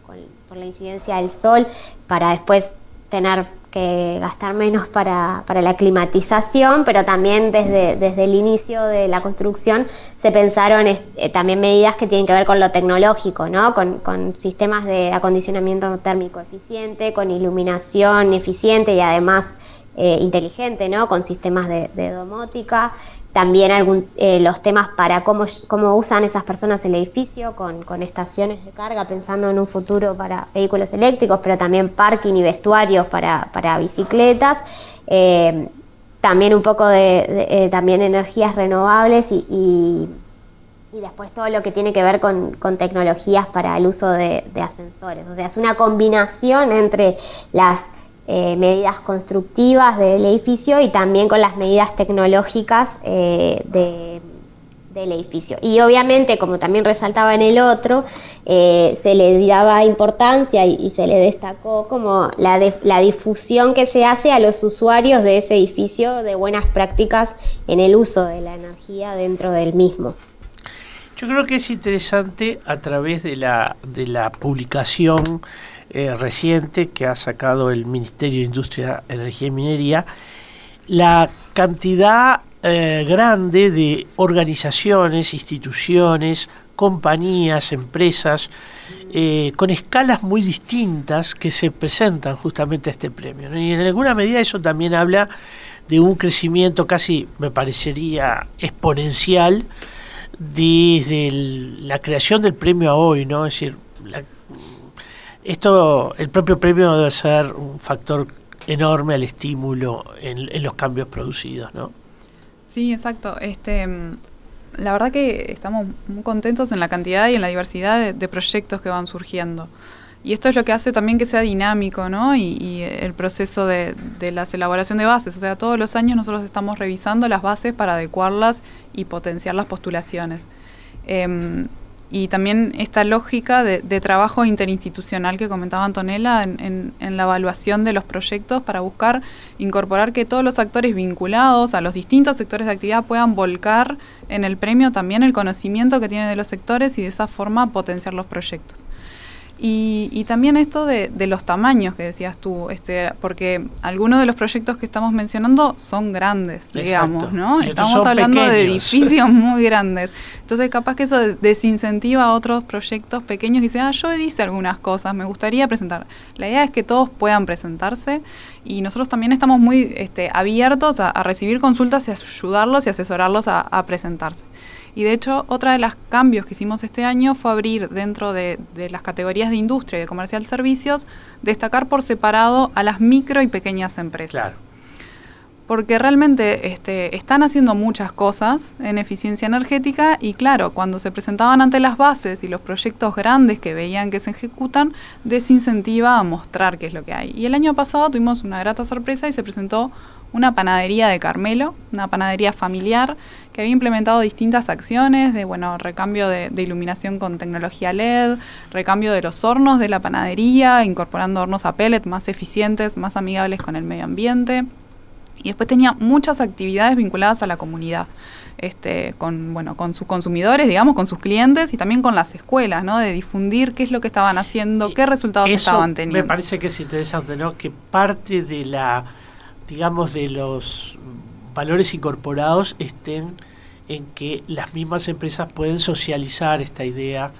con la incidencia del sol, para después tener que gastar menos para, para, la climatización, pero también desde, desde el inicio de la construcción se pensaron eh, también medidas que tienen que ver con lo tecnológico, ¿no? con, con, sistemas de acondicionamiento térmico eficiente, con iluminación eficiente y además eh, inteligente, ¿no? con sistemas de, de domótica también algún, eh, los temas para cómo, cómo usan esas personas el edificio con, con, estaciones de carga, pensando en un futuro para vehículos eléctricos, pero también parking y vestuarios para, para bicicletas. Eh, también un poco de, eh, también energías renovables y, y, y, después todo lo que tiene que ver con, con tecnologías para el uso de, de ascensores. O sea, es una combinación entre las eh, medidas constructivas del edificio y también con las medidas tecnológicas eh, de, del edificio. Y obviamente, como también resaltaba en el otro, eh, se le daba importancia y, se le destacó como la, la difusión que se hace a los usuarios de ese edificio de buenas prácticas en el uso de la energía dentro del mismo. Yo creo que es interesante a través de la, de la publicación eh, reciente que ha sacado el Ministerio de Industria, Energía y Minería, la cantidad eh, grande de organizaciones, instituciones, compañías, empresas, eh, con escalas muy distintas que se presentan justamente a este premio. Y en alguna medida eso también habla de un crecimiento casi, me parecería, exponencial desde la creación del premio a hoy, ¿no? Es decir, la, esto, el propio premio debe ser un factor enorme al estímulo en, los cambios producidos, ¿no? Sí, exacto. Este, la verdad que estamos muy contentos en la cantidad y en la diversidad de, proyectos que van surgiendo. Y esto es lo que hace también que sea dinámico, ¿no? Y, y el proceso de, de, la elaboración de bases. O sea, todos los años nosotros estamos revisando las bases para adecuarlas y potenciar las postulaciones. Eh, y también esta lógica de, trabajo interinstitucional que comentaba Antonella en, la evaluación de los proyectos para buscar incorporar que todos los actores vinculados a los distintos sectores de actividad puedan volcar en el premio también el conocimiento que tienen de los sectores y de esa forma potenciar los proyectos. Y, y, también esto de, de, los tamaños que decías tú, este, porque algunos de los proyectos que estamos mencionando son grandes, Exacto. digamos, ¿no? Estamos hablando pequeños. de edificios muy grandes. Entonces, capaz que eso desincentiva a otros proyectos pequeños que dicen, ah, yo hice algunas cosas, me gustaría presentar. La idea es que todos puedan presentarse y nosotros también estamos muy este, abiertos a, a, recibir consultas y ayudarlos y asesorarlos a, a presentarse. Y de hecho, otra de los cambios que hicimos este año fue abrir dentro de, de, las categorías de industria y de comercial servicios, destacar por separado a las micro y pequeñas empresas. Claro. Porque realmente este, están haciendo muchas cosas en eficiencia energética y claro, cuando se presentaban ante las bases y los proyectos grandes que veían que se ejecutan, desincentiva a mostrar qué es lo que hay. Y el año pasado tuvimos una grata sorpresa y se presentó una panadería de Carmelo, una panadería familiar que había implementado distintas acciones de bueno, recambio de, de, iluminación con tecnología LED, recambio de los hornos de la panadería, incorporando hornos a pellet más eficientes, más amigables con el medio ambiente. Y después tenía muchas actividades vinculadas a la comunidad. Este, con, bueno, con sus consumidores, digamos, con sus clientes y también con las escuelas, ¿no? De difundir qué es lo que estaban haciendo, qué resultados Eso estaban teniendo. Me parece que es interesante, ¿no? Que parte de la digamos, de los valores incorporados estén en que las mismas empresas pueden socializar esta idea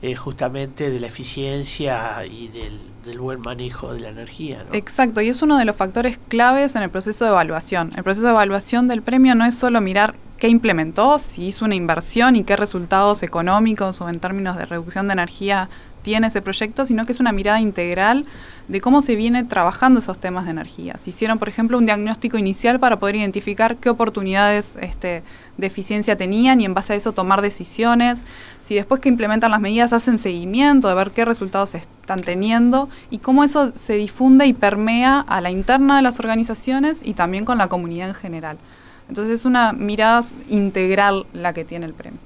eh, justamente de la eficiencia y del, buen manejo de la energía. Exacto, y es uno de los factores claves en el proceso de evaluación. El proceso de evaluación del premio no es solo mirar qué implementó, si hizo una inversión y qué resultados económicos o en términos de reducción de energía tiene ese proyecto, sino que es una mirada integral de cómo se viene trabajando esos temas de energía. Se hicieron, por ejemplo, un diagnóstico inicial para poder identificar qué oportunidades este, de eficiencia tenían y en base a eso tomar decisiones. Si después que implementan las medidas hacen seguimiento de ver qué resultados están teniendo y cómo eso se difunde y permea a la interna de las organizaciones y también con la comunidad en general. Entonces es una mirada integral la que tiene el premio.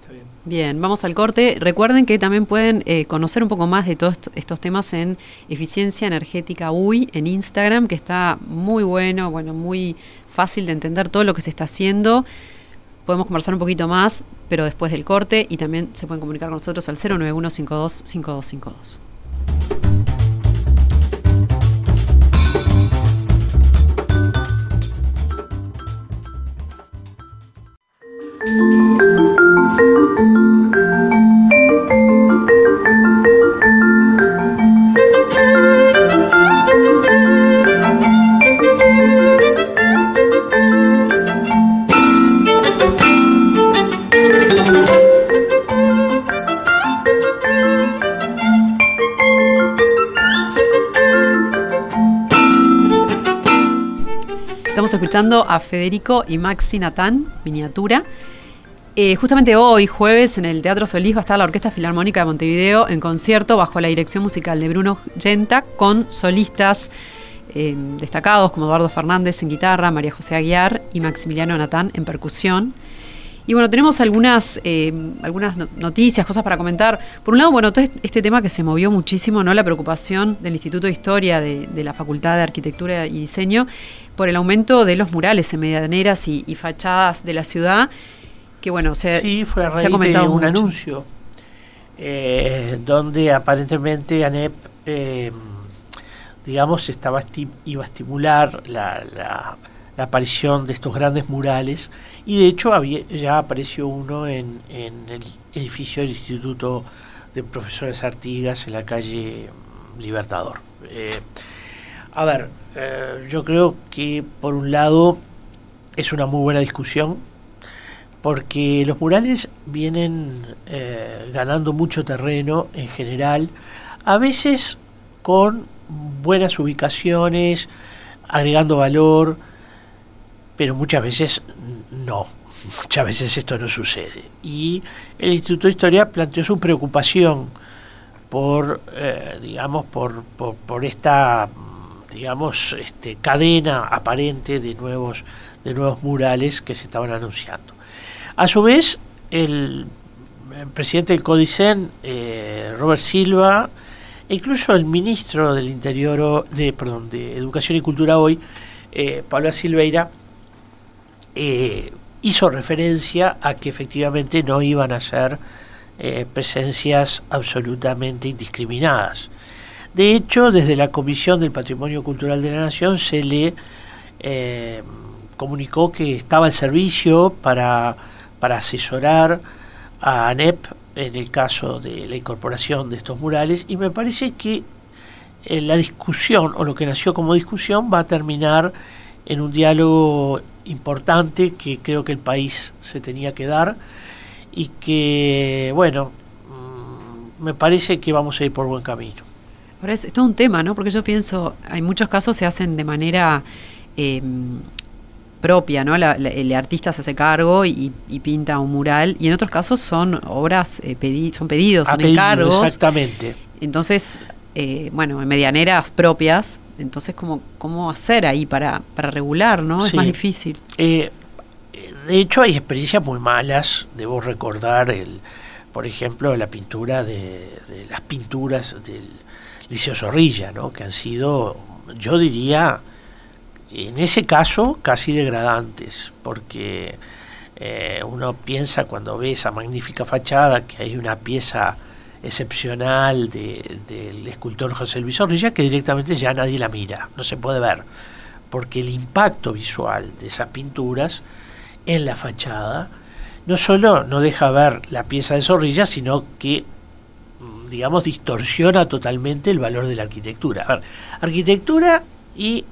Vamos al corte. Recuerden que también pueden eh, conocer un poco más de todos estos temas en Eficiencia Energética UI en Instagram, que está muy bueno, bueno, muy fácil de entender todo lo que se está haciendo. Podemos conversar un poquito más, pero después del corte y también se pueden comunicar con nosotros al 091525252. A Federico y Maxi Natán, miniatura. Eh, justamente hoy, jueves, en el Teatro Solís va a estar la Orquesta Filarmónica de Montevideo en concierto bajo la dirección musical de Bruno Genta con solistas eh, destacados como Eduardo Fernández en guitarra, María José Aguiar y Maximiliano Natán en percusión. Y bueno, tenemos algunas, eh, algunas noticias, cosas para comentar. Por un lado, bueno, todo este tema que se movió muchísimo, ¿no? La preocupación del Instituto de Historia de, de la Facultad de Arquitectura y Diseño por el aumento de los murales en medianeras y, fachadas de la ciudad, que bueno, se, sí, fue a raíz comentado de un anuncio eh, donde aparentemente ANEP, eh, digamos, estaba iba a estimular la, la, aparición de estos grandes murales y de hecho había, ya apareció uno en, en el edificio del Instituto de Profesores Artigas en la calle Libertador. Eh, a ver, eh, yo creo que por un lado es una muy buena discusión, porque los murales vienen eh, ganando mucho terreno en general, a veces con buenas ubicaciones, agregando valor, pero muchas veces no, muchas veces esto no sucede. Y el Instituto de Historia planteó su preocupación por, eh, digamos, por, por, esta digamos, este, cadena aparente de nuevos, de nuevos murales que se estaban anunciando. A su vez, el, presidente del Codicen, eh, Robert Silva, e incluso el ministro del Interior, de, perdón, de Educación y Cultura hoy, eh, Pablo Silveira, eh, hizo referencia a que efectivamente no iban a ser presencias absolutamente indiscriminadas. De hecho, desde la Comisión del Patrimonio Cultural de la Nación se le eh, comunicó que estaba el servicio para, para asesorar a ANEP en el caso de la incorporación de estos murales y me parece que eh, la discusión o lo que nació como discusión va a terminar en un diálogo importante que creo que el país se tenía que dar y que, bueno, mm, me parece que vamos a ir por buen camino es, todo un tema, ¿no? Porque yo pienso, hay muchos casos se hacen de manera em, propia, ¿no? el artista se hace cargo y, pinta un mural, y en otros casos son obras, eh, son pedidos, son encargos. Exactamente. Entonces, eh, bueno, en medianeras propias, entonces, ¿cómo, cómo hacer ahí para, para regular, ¿no? Es más difícil. Eh, de hecho, hay experiencias muy malas, debo recordar, el, por ejemplo, la pintura de las pinturas del Liceo Zorrilla, ¿no? que han sido, yo diría, en ese caso casi degradantes, porque eh, uno piensa cuando ve esa magnífica fachada que hay una pieza excepcional del escultor José Luis Zorrilla que directamente ya nadie la mira, no se puede ver, porque el impacto visual de esas pinturas en la fachada no solo no deja ver la pieza de Zorrilla, sino que digamos, distorsiona totalmente el valor de la arquitectura. Arquitectura y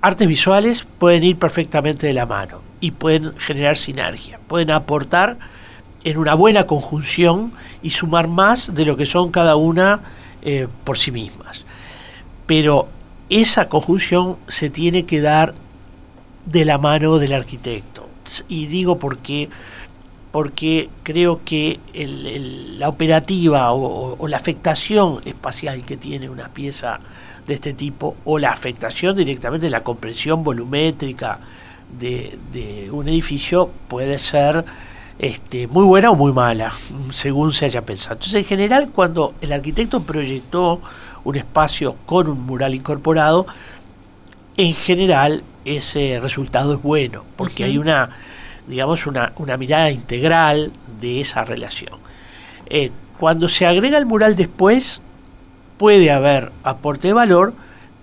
artes visuales pueden ir perfectamente de la mano y pueden generar sinergia, pueden aportar en una buena conjunción y sumar más de lo que son cada una eh, por sí mismas. Pero esa conjunción se tiene que dar de la mano del arquitecto. Y digo porque porque creo que la operativa o, la afectación espacial que tiene una pieza de este tipo, o la afectación directamente de la comprensión volumétrica de, de un edificio puede ser este, muy buena o muy mala, según se haya pensado. Entonces, en general, cuando el arquitecto proyectó un espacio con un mural incorporado, en general ese resultado es bueno, porque hay una, digamos, una, una, mirada integral de esa relación. Eh, cuando se agrega el mural después, puede haber aporte de valor,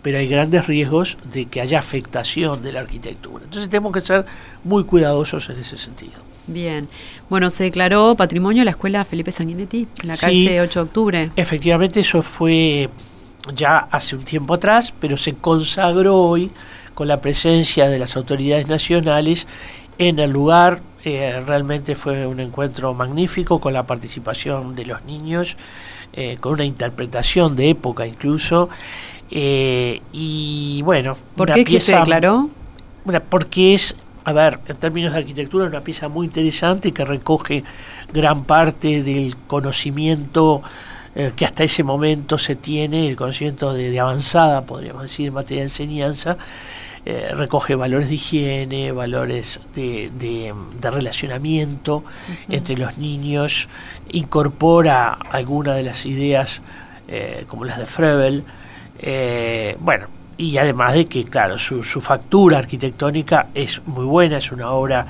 pero hay grandes riesgos de que haya afectación de la arquitectura. Entonces tenemos que ser muy cuidadosos en ese sentido. Bien. Bueno, se declaró patrimonio la escuela Felipe Sanguinetti, en la calle 8 de octubre. Efectivamente, eso fue ya hace un tiempo atrás, pero se consagró hoy con la presencia de las autoridades nacionales en el lugar. Eh, realmente fue un encuentro magnífico con la participación de los niños, eh, con una interpretación de época incluso. Eh, y bueno, ¿por qué se declaró? porque es a ver, en términos de arquitectura, una pieza muy interesante que recoge gran parte del conocimiento eh, que hasta ese momento se tiene, el conocimiento de, avanzada, podríamos decir, en materia de enseñanza, eh, recoge valores de higiene, valores de, de, relacionamiento entre los niños, incorpora algunas de las ideas eh, como las de Frebel, bueno, y además de que, claro, su, su, factura arquitectónica es muy buena, es una obra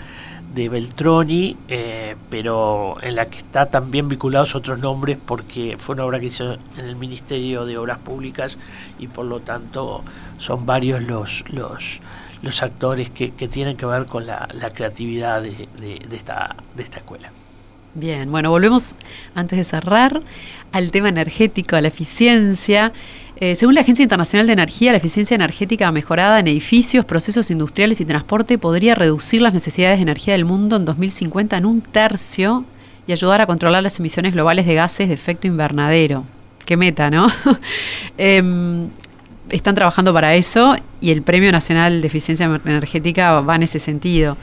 de Beltroni, eh, pero en la que está también vinculados otros nombres porque fue una obra que hizo en el Ministerio de Obras Públicas y por lo tanto son varios los, los, los actores que, que tienen que ver con la, la creatividad de, de, esta, de esta escuela. Bien, bueno, volvemos antes de cerrar al tema energético, a la eficiencia. Eh, según la Agencia Internacional de Energía, la eficiencia energética mejorada en edificios, procesos industriales y transporte podría reducir las necesidades de energía del mundo en 2050 en un tercio y ayudar a controlar las emisiones globales de gases de efecto invernadero. Qué meta, ¿no? (laughs) eh, están trabajando para eso y el Premio Nacional de Eficiencia Energética va en ese sentido.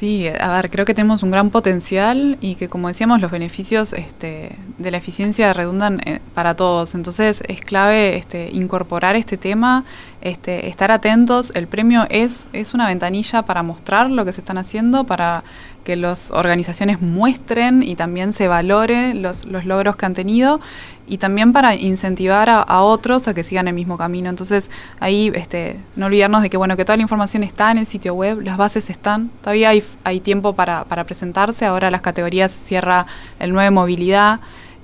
Sí, a ver, creo que tenemos un gran potencial y que como decíamos los beneficios este, de la eficiencia redundan eh, para todos. Entonces es clave este, incorporar este tema, este, estar atentos. El premio es, es una ventanilla para mostrar lo que se están haciendo, para que las organizaciones muestren y también se valore los, los logros que han tenido y también para incentivar a, otros a que sigan el mismo camino. Entonces, ahí este, no olvidarnos de que bueno, que toda la información está en el sitio web, las bases están, todavía hay, hay tiempo para, para presentarse, ahora las categorías cierra el 9 movilidad.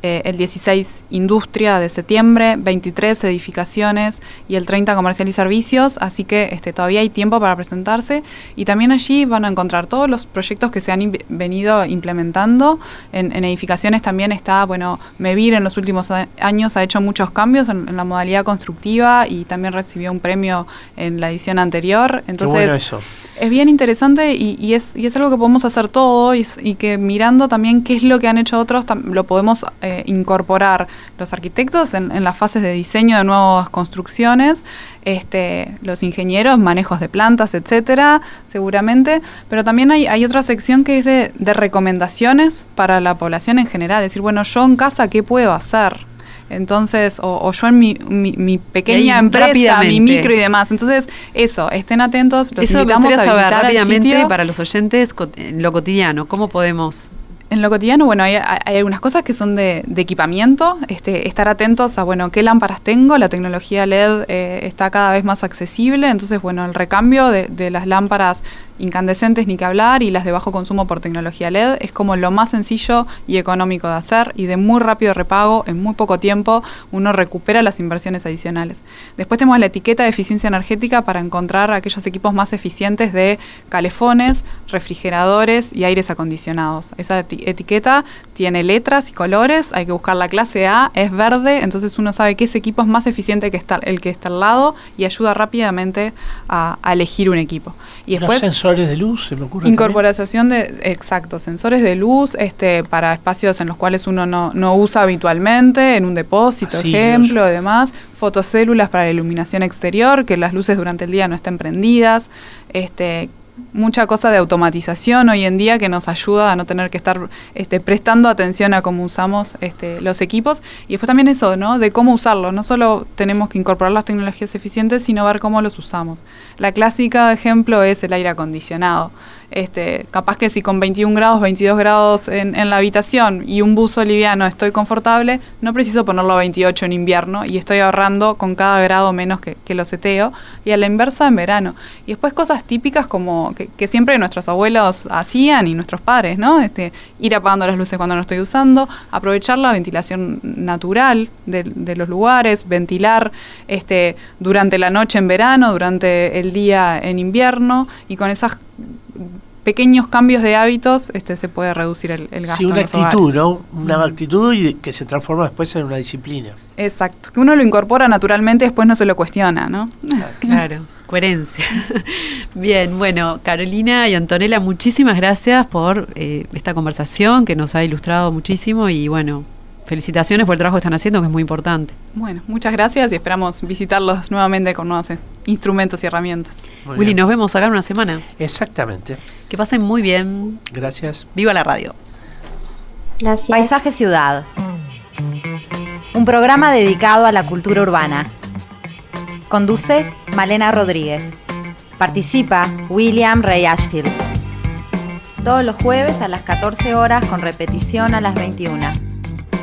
Eh, el 16 industria de septiembre, 23 edificaciones y el 30 comercial y servicios, así que este, todavía hay tiempo para presentarse y también allí van a encontrar todos los proyectos que se han venido implementando. En, edificaciones también está, bueno, Mevir en los últimos años ha hecho muchos cambios en, la modalidad constructiva y también recibió un premio en la edición anterior. Entonces, eso es bien interesante y, es, y es algo que podemos hacer todo y, que mirando también qué es lo que han hecho otros, lo podemos eh, incorporar los arquitectos en, las fases de diseño de nuevas construcciones, este, los ingenieros, manejos de plantas, etcétera, seguramente, pero también hay, otra sección que es de, de recomendaciones para la población en general, decir, bueno, yo en casa, ¿qué puedo hacer? Entonces, o, yo en mi, mi, pequeña empresa, mi micro y demás. Entonces, eso, estén atentos. Los eso invitamos a saber rápidamente para los oyentes en lo cotidiano. ¿Cómo podemos en lo cotidiano, bueno, hay, algunas cosas que son de, equipamiento, este, estar atentos a, bueno, qué lámparas tengo, la tecnología LED eh, está cada vez más accesible, entonces, bueno, el recambio de, de, las lámparas incandescentes ni que hablar y las de bajo consumo por tecnología LED es como lo más sencillo y económico de hacer y de muy rápido repago, en muy poco tiempo uno recupera las inversiones adicionales. Después tenemos la etiqueta de eficiencia energética para encontrar aquellos equipos más eficientes de calefones, refrigeradores y aires acondicionados. Esa etiqueta tiene letras y colores, hay que buscar la clase A, es verde, entonces uno sabe que ese equipo es más eficiente que está, el que está al lado y ayuda rápidamente a, elegir un equipo. Y después, Los sensores de luz, se me ocurre. Incorporación de, exacto, sensores de luz este, para espacios en los cuales uno no, no usa habitualmente, en un depósito, ejemplo, y demás. Fotocélulas para la iluminación exterior, que las luces durante el día no estén prendidas. Este, mucha cosa de automatización hoy en día que nos ayuda a no tener que estar este, prestando atención a cómo usamos este, los equipos y después también eso, ¿no? De cómo usarlos. No solo tenemos que incorporar las tecnologías eficientes, sino ver cómo los usamos. La clásica ejemplo es el aire acondicionado. Este, capaz que si con 21 grados, 22 grados en, la habitación y un buzo liviano estoy confortable, no preciso ponerlo a 28 en invierno y estoy ahorrando con cada grado menos que, que lo seteo. Y a la inversa en verano. Y después cosas típicas como que, siempre nuestros abuelos hacían y nuestros padres, ¿no? Este, ir apagando las luces cuando no estoy usando, aprovechar la ventilación natural de, los lugares, ventilar este, durante la noche en verano, durante el día en invierno y con esas pequeños cambios de hábitos este, se puede reducir el, el gasto. Sí, una actitud, ¿no? Una actitud y que se transforma después en una disciplina. Exacto, que uno lo incorpora naturalmente y después no se lo cuestiona, ¿no? (laughs) Claro, coherencia. (laughs) Bien, bueno, Carolina y Antonella, muchísimas gracias por eh, esta conversación que nos ha ilustrado muchísimo y bueno, felicitaciones por el trabajo que están haciendo, que es muy importante. Bueno, muchas gracias y esperamos visitarlos nuevamente con nuevos instrumentos y herramientas. Willy, nos vemos acá en una semana. Exactamente. Que pasen muy bien. Gracias. Viva la radio. Gracias. Paisaje Ciudad. Un programa dedicado a la cultura urbana. Conduce Malena Rodríguez. Participa William Ray Ashfield. Todos los jueves a las 14 horas con repetición a las 21